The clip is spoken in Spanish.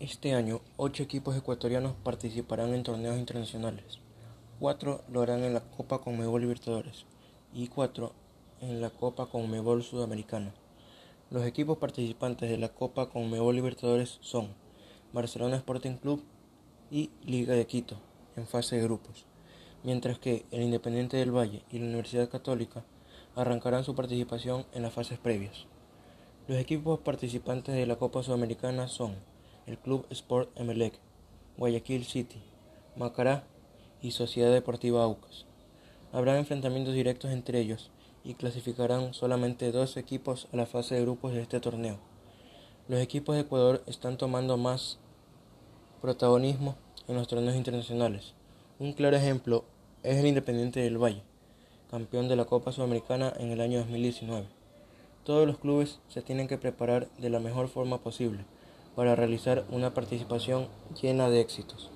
Este año, ocho equipos ecuatorianos participarán en torneos internacionales. Cuatro lo harán en la Copa Conmebol Libertadores y cuatro en la Copa Conmebol Sudamericana. Los equipos participantes de la Copa Conmebol Libertadores son Barcelona Sporting Club y Liga de Quito en fase de grupos, mientras que el Independiente del Valle y la Universidad Católica arrancarán su participación en las fases previas. Los equipos participantes de la Copa Sudamericana son el Club Sport Emelec, Guayaquil City, Macará y Sociedad Deportiva Aucas. Habrá enfrentamientos directos entre ellos y clasificarán solamente dos equipos a la fase de grupos de este torneo. Los equipos de Ecuador están tomando más protagonismo en los torneos internacionales. Un claro ejemplo es el Independiente del Valle, campeón de la Copa Sudamericana en el año 2019. Todos los clubes se tienen que preparar de la mejor forma posible para realizar una participación llena de éxitos.